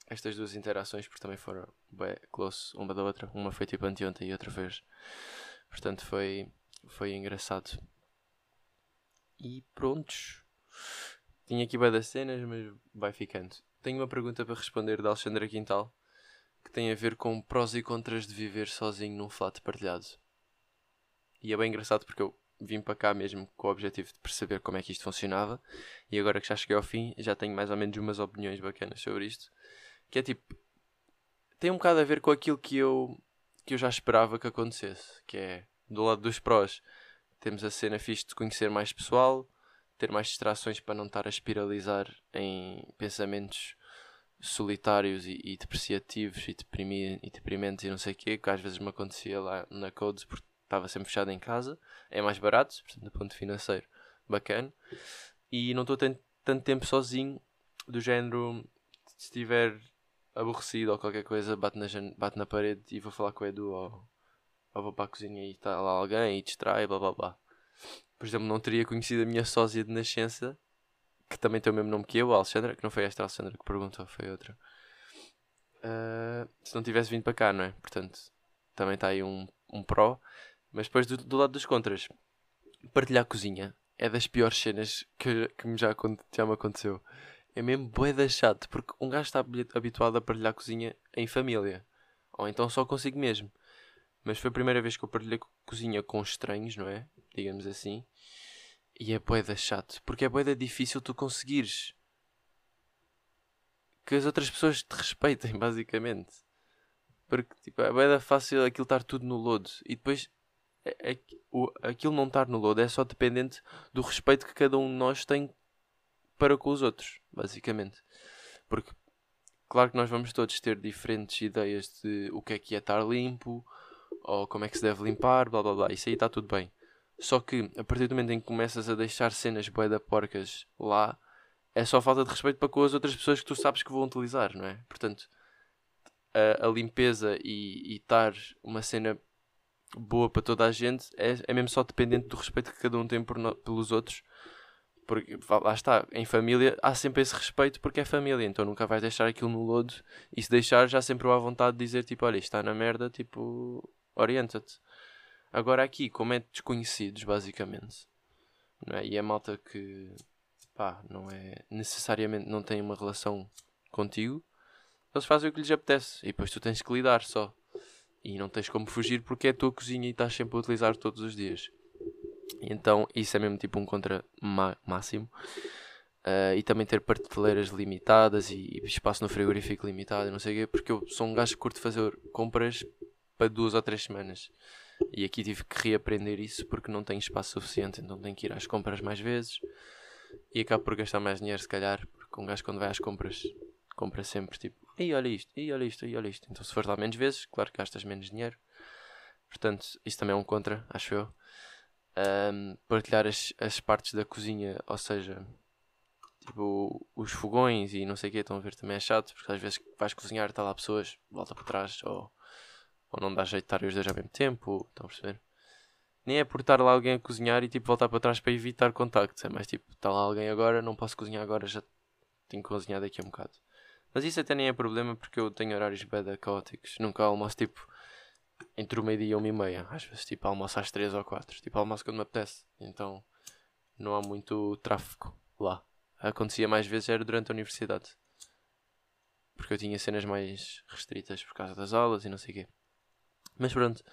[SPEAKER 1] estas duas interações, porque também foram bem close uma da outra. Uma foi tipo anteontem e outra hoje. Portanto, foi, foi engraçado. E prontos. Tinha aqui bem das cenas, mas vai ficando. Tenho uma pergunta para responder da Alexandra Quintal que tem a ver com prós e contras de viver sozinho num flat partilhado. E é bem engraçado porque eu vim para cá mesmo com o objetivo de perceber como é que isto funcionava e agora que já cheguei ao fim já tenho mais ou menos umas opiniões bacanas sobre isto. Que é tipo. Tem um bocado a ver com aquilo que eu, que eu já esperava que acontecesse. Que é do lado dos prós. Temos a cena fixe de conhecer mais pessoal, ter mais distrações para não estar a espiralizar em pensamentos solitários e, e depreciativos e, deprimi, e e não sei o quê, que às vezes me acontecia lá na Codes porque estava sempre fechado em casa. É mais barato, portanto, do ponto financeiro, bacana. E não estou tanto tempo sozinho, do género, se estiver aborrecido ou qualquer coisa, bate na, bate na parede e vou falar com o Edu ou, ou vou para a cozinha e está lá alguém e distrai, blá blá blá. Por exemplo, não teria conhecido a minha sósia de nascença que também tem o mesmo nome que eu, a Alexandra, que não foi esta Alexandra que perguntou, foi outra. Uh, se não tivesse vindo para cá, não é? Portanto, também está aí um, um pró. Mas depois do, do, lado dos contras, partilhar a cozinha é das piores cenas que, que já, já me aconteceu. É mesmo boeda chato, porque um gajo está habituado a partilhar a cozinha em família. Ou então só consigo mesmo. Mas foi a primeira vez que eu partilhei cozinha com estranhos, não é? Digamos assim. E é boeda chato, porque é boeda difícil tu conseguires que as outras pessoas te respeitem, basicamente. Porque tipo, é boeda fácil aquilo estar tudo no lodo e depois é, é, o, aquilo não estar no lodo é só dependente do respeito que cada um de nós tem para com os outros, basicamente. Porque claro que nós vamos todos ter diferentes ideias de o que é que é estar limpo ou como é que se deve limpar, blá blá blá. Isso aí está tudo bem. Só que a partir do momento em que começas a deixar cenas boeda porcas lá, é só falta de respeito para com as outras pessoas que tu sabes que vão utilizar, não é? Portanto, a, a limpeza e estar uma cena boa para toda a gente é, é mesmo só dependente do respeito que cada um tem por no, pelos outros. Porque lá está, em família há sempre esse respeito porque é família, então nunca vais deixar aquilo no lodo e se deixar já sempre há vontade de dizer tipo, olha, isto está na merda, tipo, orienta-te. Agora aqui, como é desconhecidos, basicamente, não é? e é malta que pá, não é necessariamente não tem uma relação contigo, eles fazem o que lhes apetece e depois tu tens que lidar só. E não tens como fugir porque é a tua cozinha e estás sempre a utilizar todos os dias. Então isso é mesmo tipo um contra máximo. Uh, e também ter prateleiras limitadas e, e, espaço no frigorífico limitado não sei o quê, porque eu sou um gajo que curto fazer compras para duas ou três semanas. E aqui tive que reaprender isso porque não tenho espaço suficiente, então tenho que ir às compras mais vezes e acabo por gastar mais dinheiro, se calhar, porque um gajo quando vai às compras compra sempre tipo, e olha isto, e olha isto, e olha isto. Então se fores lá menos vezes, claro que gastas menos dinheiro. Portanto, isso também é um contra, acho eu. Um, partilhar as, as partes da cozinha, ou seja, tipo os fogões e não sei o que, estão a ver também é chato, porque às vezes vais cozinhar, está lá pessoas, volta para trás, ou ou não dá jeito de estar os dois ao mesmo tempo, estão a perceber? Nem é por estar lá alguém a cozinhar e tipo voltar para trás para evitar contactos, é mais tipo, está lá alguém agora, não posso cozinhar agora, já tenho que cozinhar daqui a um bocado. Mas isso até nem é problema porque eu tenho horários beda caóticos, nunca almoço tipo entre o meio-dia e uma e meia, às vezes tipo almoço às três ou quatro, tipo almoço quando me apetece, então não há muito tráfego lá. Acontecia mais vezes era durante a universidade. Porque eu tinha cenas mais restritas por causa das aulas e não sei o quê. Mas pronto.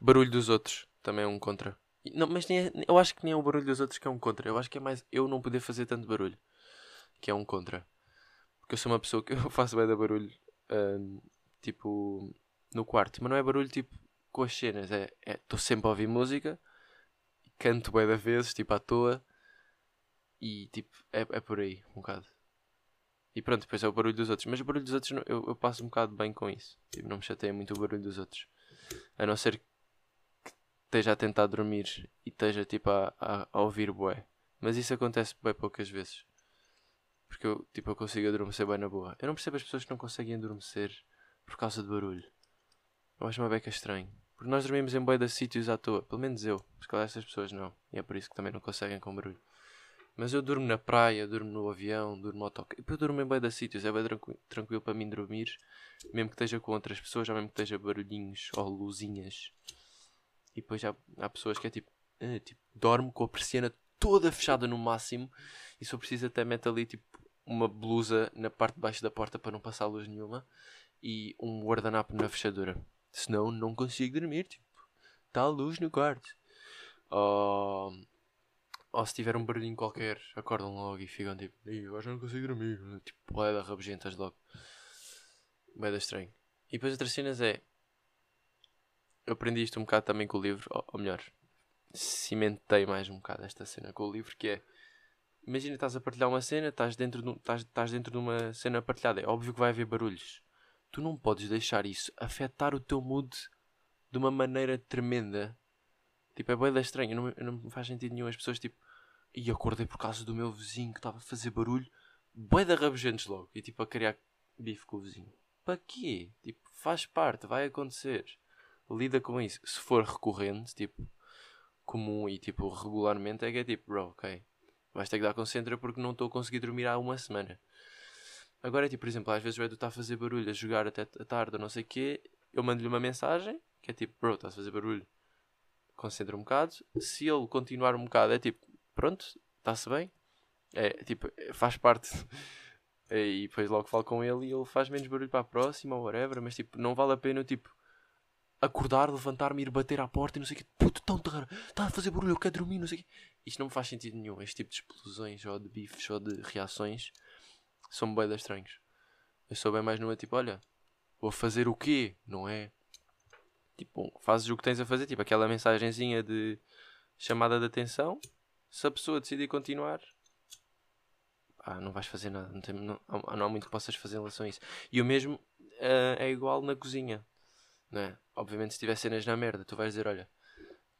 [SPEAKER 1] Barulho dos outros também é um contra. Não, mas nem é, eu acho que nem é o barulho dos outros que é um contra. Eu acho que é mais eu não poder fazer tanto barulho. Que é um contra. Porque eu sou uma pessoa que eu faço bem de barulho. Uh, tipo. No quarto. Mas não é barulho tipo com as cenas. É. Estou é, sempre a ouvir música. Canto bem da vezes, tipo à toa. E tipo. É, é por aí, um bocado. E pronto, depois é o barulho dos outros. Mas o barulho dos outros eu, eu passo um bocado bem com isso. Tipo, não me chateia muito o barulho dos outros. A não ser que esteja a tentar dormir e esteja tipo a, a, a ouvir bué. Mas isso acontece bem poucas vezes. Porque eu, tipo, eu consigo adormecer bem na boa. Eu não percebo as pessoas que não conseguem adormecer por causa de barulho. Eu acho uma beca estranho. Porque nós dormimos em bué de sítios à toa. Pelo menos eu. Porque essas pessoas não. E é por isso que também não conseguem com barulho. Mas eu durmo na praia, durmo no avião, durmo no autocarro. Eu durmo em bem da sítios, é bem tranqui- tranquilo para mim dormir. Mesmo que esteja com outras pessoas, já mesmo que esteja barulhinhos ou luzinhas. E depois já há pessoas que é tipo, ah, tipo dorme com a persiana toda fechada no máximo. E se eu preciso até mete ali tipo uma blusa na parte de baixo da porta para não passar luz nenhuma. E um guardanapo na fechadura. Senão não consigo dormir, tipo. Está a luz no quarto. Ou, ou se tiver um barulhinho qualquer, acordam logo e ficam tipo, "Ih, agora já não consigo dormir. Tipo, boeda rabugentas logo. Boeda estranho. E depois outras cenas é. Eu aprendi isto um bocado também com o livro, ou, ou melhor, cimentei mais um bocado esta cena com o livro, que é. Imagina estás a partilhar uma cena, estás dentro, de, estás, estás dentro de uma cena partilhada. É óbvio que vai haver barulhos. Tu não podes deixar isso afetar o teu mood de uma maneira tremenda. Tipo, é bem estranho. Não, não faz sentido nenhum. As pessoas, tipo, e acordei por causa do meu vizinho que estava a fazer barulho. Bué da rabugentes logo. E tipo, a criar bife com o vizinho. Para quê? Tipo, faz parte, vai acontecer. Lida com isso. Se for recorrente, tipo, comum e tipo, regularmente, é que é tipo, bro, ok. Vais ter que dar concentra porque não estou a conseguir dormir há uma semana. Agora é tipo, por exemplo, às vezes o Edu está a fazer barulho, a jogar até a tarde ou não sei o quê. Eu mando-lhe uma mensagem que é tipo, bro, estás a fazer barulho. Concentra um bocado. Se ele continuar um bocado, é tipo, pronto, está-se bem. É tipo, faz parte. É, E depois logo falo com ele e ele faz menos barulho para a próxima ou whatever. Mas tipo, não vale a pena tipo acordar, levantar-me, ir bater à porta e não sei o quê. Puto, tão terror, está a fazer barulho, eu quero dormir, não sei o quê. Isto não me faz sentido nenhum. Este tipo de explosões ou de bifes ou de reações são bem estranhos. Eu sou bem mais numa tipo, olha, vou fazer o quê? Não é? Tipo, fazes o que tens a fazer, tipo aquela mensagenzinha de chamada de atenção. Se a pessoa decidir continuar, ah, não vais fazer nada. Não, tem, não, não há muito que possas fazer em relação a isso. E o mesmo ah, é igual na cozinha. Não é? Obviamente, se tiver cenas na merda, tu vais dizer: Olha,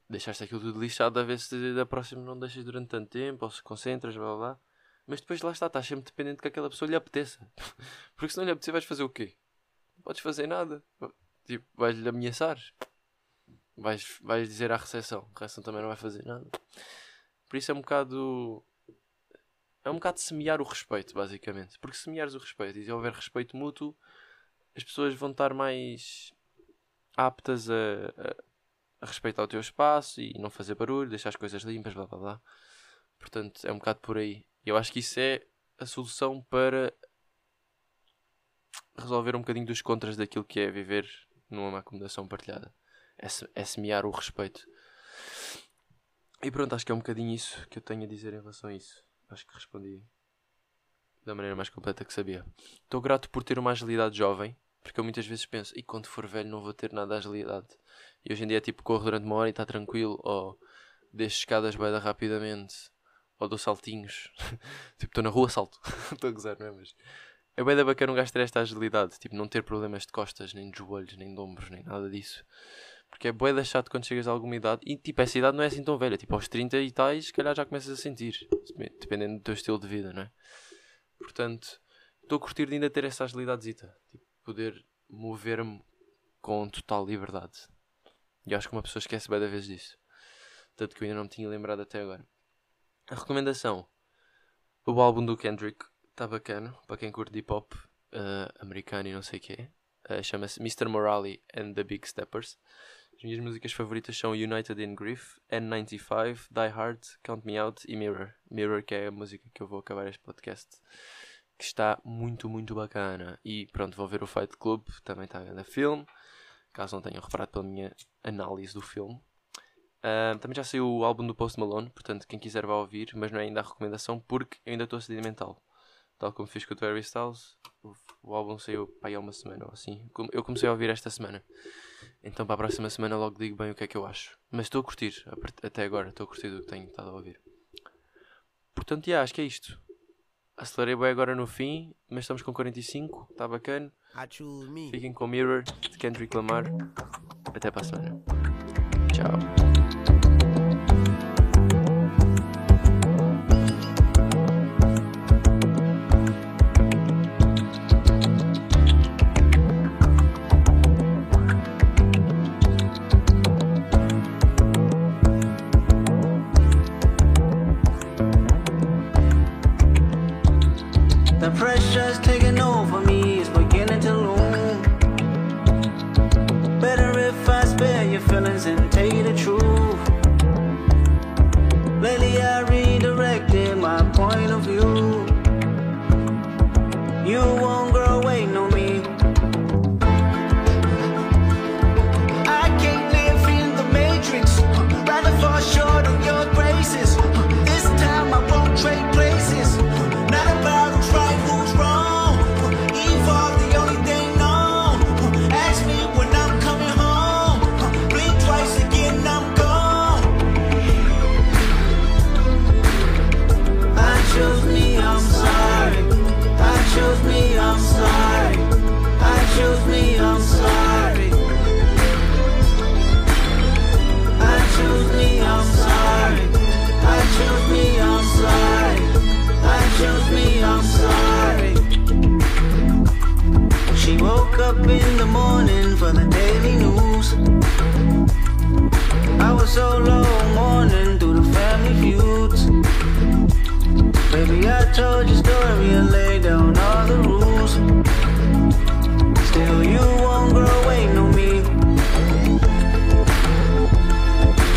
[SPEAKER 1] deixaste aquilo tudo lixado, a ver se da próxima não deixas durante tanto tempo, ou se concentras, blá blá. Mas depois lá está, estás sempre dependente que aquela pessoa lhe apeteça. Porque se não lhe apetecer, vais fazer o quê? Não podes fazer nada. Tipo, vais-lhe ameaçar. Vais, vais dizer à recepção. A recepção também não vai fazer nada. Por isso é um bocado. É um bocado semear o respeito, basicamente. Porque se semeares o respeito e se houver respeito mútuo, as pessoas vão estar mais aptas a, a, a respeitar o teu espaço e não fazer barulho, deixar as coisas limpas, blá blá blá. Portanto, é um bocado por aí. Eu acho que isso é a solução para resolver um bocadinho dos contras daquilo que é viver numa acomodação partilhada. É, é semear o respeito. E pronto, acho que é um bocadinho isso que eu tenho a dizer em relação a isso. Acho que respondi da maneira mais completa que sabia. Estou grato por ter uma agilidade jovem, porque eu muitas vezes penso, e quando for velho não vou ter nada de agilidade. E hoje em dia tipo, corro durante uma hora e está tranquilo, ou deixo escadas bem rapidamente, ou dou saltinhos. tipo, estou na rua, salto. Estou a gozar, não é? Mas é bem da bacana um gajo ter esta agilidade, tipo, não ter problemas de costas, nem de joelhos, nem de ombros, nem nada disso. Porque é bué da chato quando chegas a alguma idade. E tipo, essa idade não é assim tão velha. Tipo, aos 30 e tais, se calhar já começas a sentir. Dependendo do teu estilo de vida, não é? Portanto, estou a curtir de ainda ter essa agilidadezita. Tipo, poder mover-me com total liberdade. E acho que uma pessoa esquece bem da vez disso. Tanto que eu ainda não me tinha lembrado até agora. A recomendação. O álbum do Kendrick está bacana. Para quem curte hip hop eh, americano e não sei o quê. Eh, Chama-se Mr. Morale and the Big Steppers. As minhas músicas favoritas são United in Grief, N95, Die Hard, Count Me Out e Mirror. Mirror que é a música que eu vou acabar este podcast. Que está muito, muito bacana. E pronto, vou ver o Fight Club, também está na filme. Caso não tenham reparado pela minha análise do filme. Ah, também já saiu o álbum do Post Malone, portanto quem quiser vai ouvir, mas não é ainda a recomendação porque eu ainda estou sedimental. Tal como fiz com o Harry Styles, o, o álbum saiu aí há uma semana ou assim. Eu comecei a ouvir esta semana. Então para a próxima semana logo digo bem o que é que eu acho. Mas estou a curtir, até agora, estou a curtir do que tenho estado a ouvir. Portanto, yeah, acho que é isto. Acelerei bem agora no fim, mas estamos com 45, está bacana. Fiquem com Mirror de Kendrick Lamar. Até para a semana. Tchau.
[SPEAKER 2] The pressure's taking over me, it's beginning to loom. Better if I spare your feelings and told you story and later.